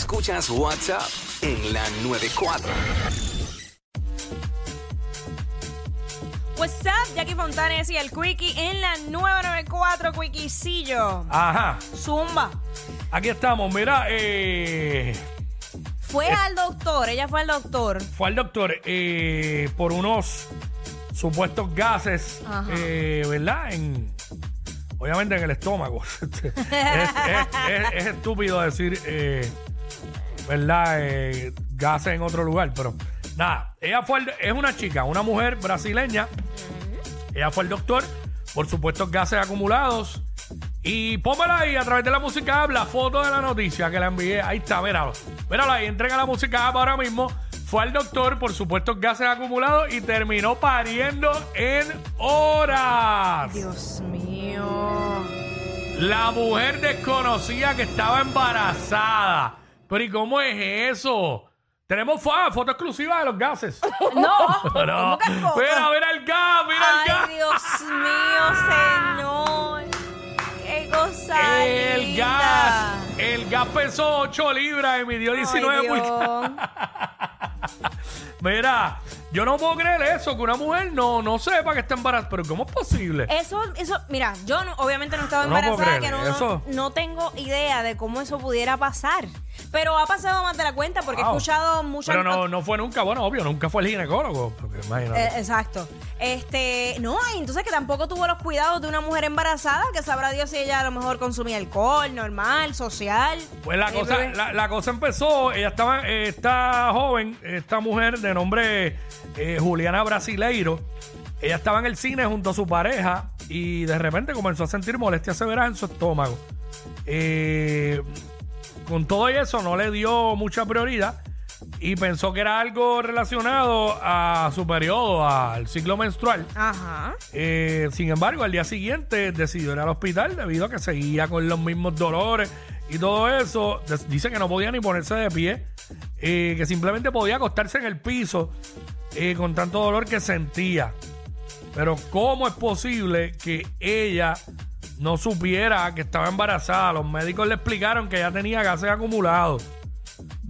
Escuchas WhatsApp en la 94. What's up, Jackie Fontanes y el Quickie en la 994 Quickiecillo. Ajá, Zumba. aquí estamos. Mira, eh, Fue al doctor, ella fue al doctor. fue al doctor eh, por unos supuestos gases, Ajá. eh, ¿verdad? En, obviamente en el estómago. es, es- es- es estúpido decir, eh, ¿verdad? Eh, gases en otro lugar, pero nada. Ella fue, al- es una chica, una mujer brasileña. Ella fue al doctor por supuestos gases acumulados. Y póngala ahí a través de la música app, la foto de la noticia que la envié. Ahí está, míralo. Míralo ahí, entrega la música app ahora mismo. Fue al doctor por supuestos gases acumulados y terminó pariendo en horas. Dios mío. La mujer desconocía que estaba embarazada. Pero ¿y cómo es eso? Tenemos fo- ah, foto exclusiva de los gases. No, No. ¿cómo que foto? Mira, mira el gas, mira el gas. Ay, Dios mío, señor. Qué cosa El linda. gas, el gas pesó 8 libras y midió 19 Ay, Dios. pulgadas. Mira, yo no puedo creer eso, que una mujer no, no sepa que está embarazada. Pero ¿cómo es posible? Eso, eso, mira, yo no- obviamente no estaba embarazada, que no, eso. no, no tengo idea de cómo eso pudiera pasar. Pero ha pasado más de la cuenta porque he escuchado muchas Pero no, no fue nunca, bueno, obvio, nunca fue el ginecólogo. Porque imagínate. Eh, exacto. Este, no, y entonces que tampoco tuvo los cuidados de una mujer embarazada, que sabrá Dios si ella a lo mejor consumía alcohol, normal, social. Pues la Eh, cosa, bebé. la, la cosa empezó, ella estaba, eh, esta joven, esta mujer de nombre eh, Juliana Brasileiro, ella estaba en el cine junto a su pareja y de repente comenzó a sentir molestias severas en su estómago. Eh, con todo y eso no le dio mucha prioridad y pensó que era algo relacionado a su periodo, al ciclo menstrual. Ajá. Eh, sin embargo, al día siguiente decidió ir al hospital debido a que seguía con los mismos dolores y todo eso. Dice que no podía ni ponerse de pie, eh, que simplemente podía acostarse en el piso eh, con tanto dolor que sentía. Pero ¿cómo es posible que ella no supiera que estaba embarazada? Los médicos le explicaron que ella tenía gases acumulados.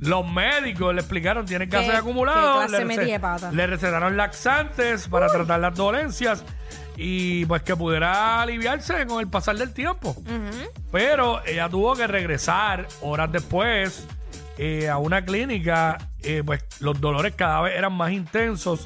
Los médicos le explicaron tiene gases ¿Qué- acumulados. qué clase le, metí de pata? le recetaron laxantes para tratar las dolencias y pues que pudiera aliviarse con el pasar del tiempo. Pero ella tuvo que regresar horas después eh, a una clínica, eh, pues los dolores cada vez eran más intensos,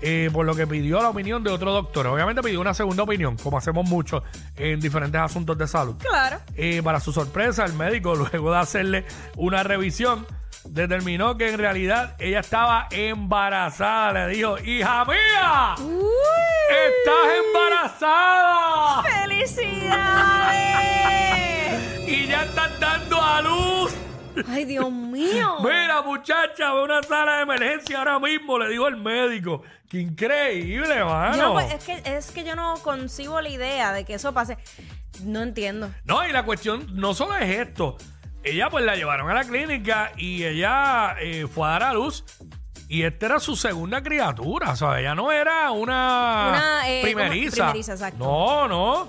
eh, por lo que pidió la opinión de otro doctor. Obviamente pidió una segunda opinión, como hacemos mucho en diferentes asuntos de salud. Claro. Eh, para su sorpresa, el médico, luego de hacerle una revisión, determinó que en realidad ella estaba embarazada. Le dijo, hija mía, estás embarazada ¡Felicidades! y ya estás dando. Ay, Dios mío. Mira, muchacha, ve una sala de emergencia ahora mismo, le dijo el médico. Qué increíble, mano. Yo no, pues, es, que, es que yo no concibo la idea de que eso pase. No entiendo. No, y la cuestión no solo es esto. Ella pues la llevaron a la clínica y ella eh, fue a dar a luz. Y esta era su segunda criatura, ¿sabes? Ella no era una, Una, eh, primeriza. primeriza, exacto. No, no.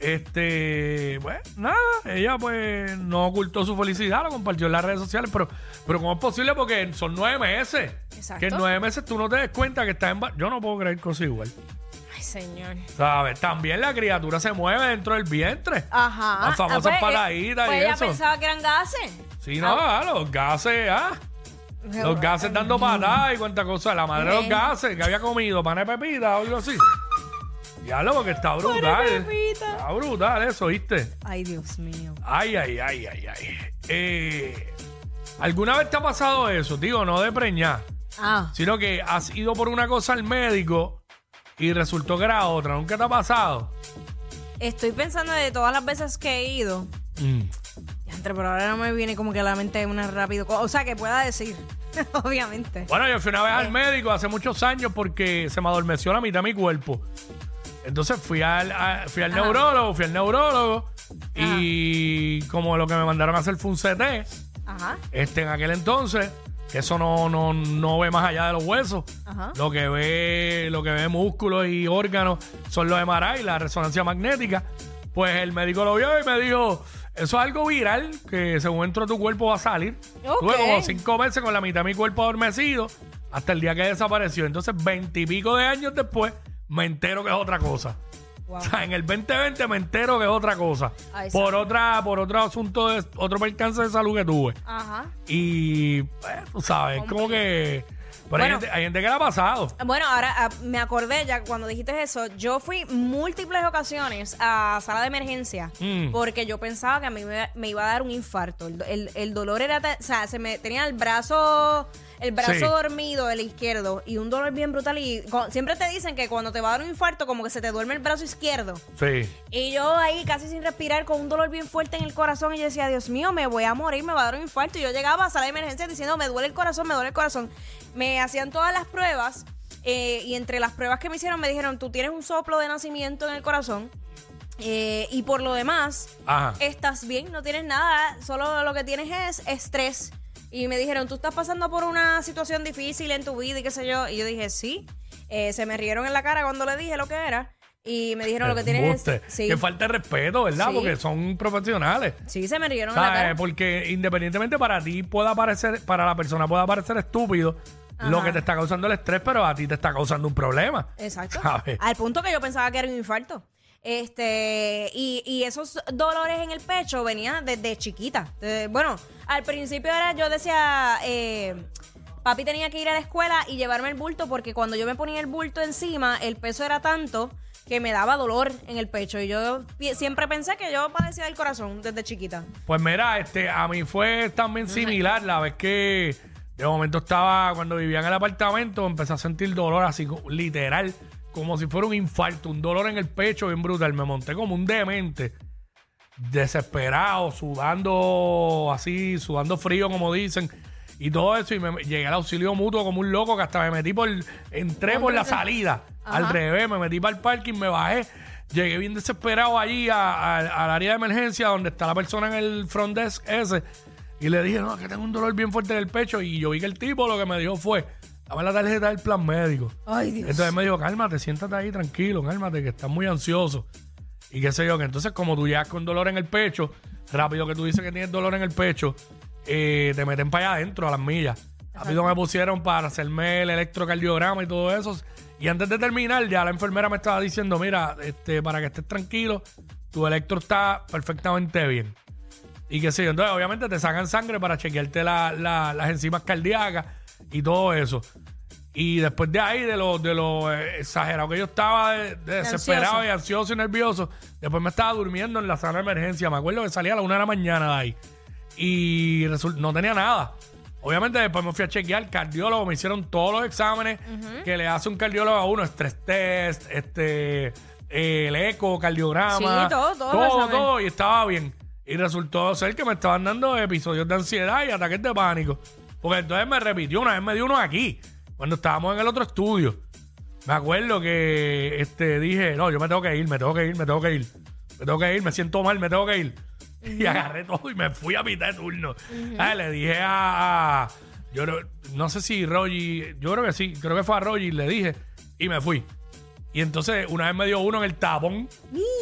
Este, bueno, nada, ella pues no ocultó su felicidad, lo compartió en las redes sociales, pero, pero ¿cómo es posible? Porque son nueve meses. Exacto. Que en nueve meses tú no te des cuenta que estás en... Yo no puedo creer cosas igual. Ay, señor. ¿Sabes? También la criatura se mueve dentro del vientre. Ajá. Las famosas Ah, pues, eh, pataditas pues y ella eso. pensaba que eran gases. Sí, no, ah, los gases, ah. Los gases dando patadas y cuánta cosa. La madre de los gases que había comido, pan de pepita o algo así. Diablo, porque está brutal. pepita. Está brutal eso, ¿viste? Ay, Dios mío. Ay, ay, ay, ay, ay. Eh, ¿Alguna vez te ha pasado eso? Digo, no de preñar, Ah. sino que has ido por una cosa al médico y resultó que era otra. ¿Nunca te ha pasado? Estoy pensando de todas las veces que he ido. Mm. Diantre, pero ahora no me viene como que a la mente una rápido. O sea, que pueda decir. Obviamente. Bueno, yo fui una vez Eh. al médico hace muchos años porque se me adormeció la mitad de mi cuerpo. Entonces fui al, a- fui al Ajá. neurólogo, fui al neurólogo y como lo que me mandaron a hacer fue un CT, Ajá. este, en aquel entonces, que eso no, no, no ve más allá de los huesos. Ajá. Lo que ve, lo que ve músculos y órganos son los MRI, la resonancia magnética. Pues el médico lo vio y me dijo, eso es algo viral, que según entró tu cuerpo va a salir. Ok. Tuve como cinco meses con la mitad de mi cuerpo adormecido hasta el día que desapareció. Entonces, veintipico de años después, me entero que es otra cosa. Wow. O sea, en el 2020 me entero que es otra cosa. Ay, por otra, por otro asunto, de, otro percance de salud que tuve. Ajá. Y, pues, tú sabes, como que... Pero hay, Bueno. gente, hay gente que le ha pasado. Bueno, ahora ah, me acordé ya cuando dijiste eso. Yo fui múltiples ocasiones a sala de emergencia Mm. porque yo pensaba que a mí me, me iba a dar un infarto. El, el- el dolor era, o sea, se me tenía el brazo, el brazo Sí. dormido, el izquierdo, y un dolor bien brutal. Y siempre te dicen que cuando te va a dar un infarto, como que se te duerme el brazo izquierdo. Sí. Y yo ahí casi sin respirar, con un dolor bien fuerte en el corazón, y yo decía, Dios mío, me voy a morir, me va a dar un infarto. Y yo llegaba a sala de emergencia diciendo, me duele el corazón, me duele el corazón. Me hacían todas las pruebas, eh, y entre las pruebas que me hicieron, me dijeron, tú tienes un soplo de nacimiento en el corazón. eh, y por lo demás, Ajá. estás bien, no tienes nada, solo lo que tienes es estrés. Y me dijeron, tú estás pasando por una situación difícil en tu vida y qué sé yo. Y yo dije, sí. Eh, se me rieron en la cara cuando le dije lo que era. Y me dijeron, lo que Embuste. es... Sí. Que falta de respeto, ¿verdad? Sí. Porque son profesionales. Sí, se me rieron en la cara. Porque independientemente para ti pueda parecer, para la persona pueda parecer estúpido lo que te está causando el estrés, pero a ti te está causando un problema. Exacto. ¿Sabes? Al punto que yo pensaba que era un infarto. Este, y, y esos dolores en el pecho venían desde chiquita. De- bueno, al principio era, yo decía, eh, papi tenía que ir a la escuela y llevarme el bulto porque cuando yo me ponía el bulto encima, el peso era tanto que me daba dolor en el pecho. Y yo pi- siempre pensé que yo padecía del corazón desde chiquita. Pues mira, este, a mí fue también similar la vez que de momento estaba, cuando vivía en el apartamento, empecé a sentir dolor así, co- literal, como si fuera un infarto, un dolor en el pecho bien brutal. Me monté como un demente, desesperado, sudando así, sudando frío, como dicen. Y todo eso, y me llegué al auxilio mutuo como un loco que hasta me metí por, entré por la salida, al revés, me metí para el parking, me bajé, llegué bien desesperado allí al área de emergencia donde está la persona en el front desk ese, y le dije, no, que tengo un dolor bien fuerte en el pecho, y yo vi que el tipo lo que me dijo fue, dame la tarjeta del plan médico. Ay, Dios. Entonces me dijo, cálmate, siéntate ahí tranquilo, cálmate, que estás muy ansioso. Y qué sé yo, que entonces como tú llegas con dolor en el pecho, rápido que tú dices que tienes dolor en el pecho, eh, te meten para allá adentro, a las millas. Rápido me pusieron para hacerme el electrocardiograma y todo eso. Y antes de terminar, ya la enfermera me estaba diciendo, mira, este, para que estés tranquilo, tu electro está perfectamente bien. Y qué sé yo, entonces obviamente te sacan sangre para chequearte la- la- las enzimas cardíacas y todo eso. Y después de ahí, de lo, de lo eh, exagerado que yo estaba, de, de desesperado y ansioso y nervioso, después me estaba durmiendo en la sala de emergencia. Me acuerdo que salía a la una de la mañana de ahí. Y resul- no tenía nada. Obviamente después me fui a chequear, cardiólogo, me hicieron todos los exámenes que le hace un cardiólogo a uno, estrés test, este, eh, el eco, cardiograma, Sí, todo, todo todo, todo, y estaba bien. Y resultó ser que me estaban dando episodios de ansiedad y ataques de pánico. Porque entonces me repitió, una vez me dio uno aquí, cuando estábamos en el otro estudio. Me acuerdo que este, dije, no, yo me tengo que ir, me tengo que ir, me tengo que ir. Me tengo que ir, me siento mal, me tengo que ir. Y agarré todo y me fui a mitad de turno. Ah, le dije a, a- yo no, no sé si Rogi, yo creo que sí, creo que fue a Rogi, le dije, y me fui. Y entonces una vez me dio uno en el tapón,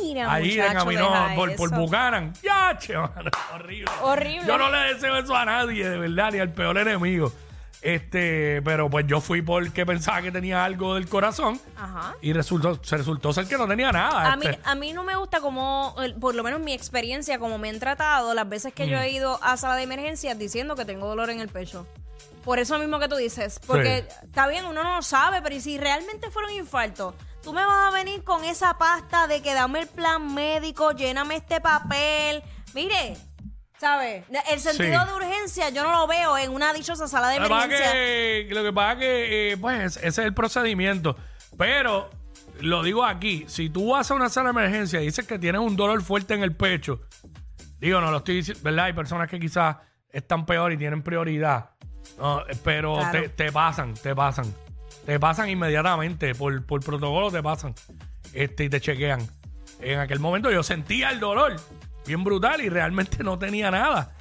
Mira, ahí muchacho, camino deja por, por eso. Buchanan. Ya, che, mano, horrible. Horrible. Yo no le deseo eso a nadie, de verdad, ni al peor enemigo. Este, pero pues yo fui porque pensaba que tenía algo del corazón Ajá. y resultó, se resultó ser que no tenía nada. A mí, este. a mí no me gusta como, el- por lo menos mi experiencia, como me han tratado las veces que Mm. yo he ido a sala de emergencias diciendo que tengo dolor en el pecho. Por eso mismo que tú dices. Porque está bien, uno no lo sabe, pero ¿y si realmente fuera un infarto? Tú me vas a venir con esa pasta de que dame el plan médico, lléname este papel. Mire, ¿sabes? El sentido Sí. de urgencia yo no lo veo en una dichosa sala de Lo que pasa emergencia. que, lo que pasa es que, eh, pues, ese es el procedimiento. Pero, lo digo aquí, si tú vas a una sala de emergencia y dices que tienes un dolor fuerte en el pecho, Digo, no lo estoy diciendo, ¿verdad? Hay personas que quizás están peor y tienen prioridad. No, eh, pero Claro. te, te pasan, te pasan. Te pasan inmediatamente. Por, por protocolo te pasan. Este, y te chequean. En aquel momento yo sentía el dolor bien brutal y realmente no tenía nada.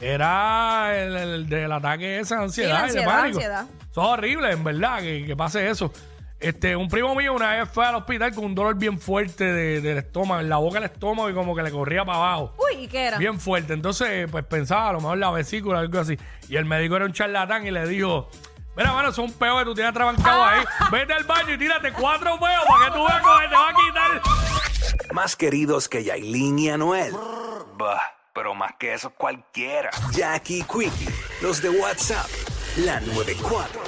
Era el, el del ataque de ansiedad, y de ansiedad, pánico. ansiedad. Eso es horrible, en verdad, que, que pase eso. Este, un primo mío una vez fue al hospital con un dolor bien fuerte de- del estómago, en la boca del estómago y como que le corría para abajo. Uy, ¿y qué era? Bien fuerte. Entonces, pues pensaba a lo mejor la vesícula o algo así. Y el médico era un charlatán y le dijo: Mira, mano, son peos que tú tienes trabancado ahí. Vete al baño y tírate cuatro peos para que tú veas cómo te va a quitar. Más queridos que Yailin y Anuel. Bah, pero más que eso cualquiera. Jackie Quickie, los de WhatsApp, la 94.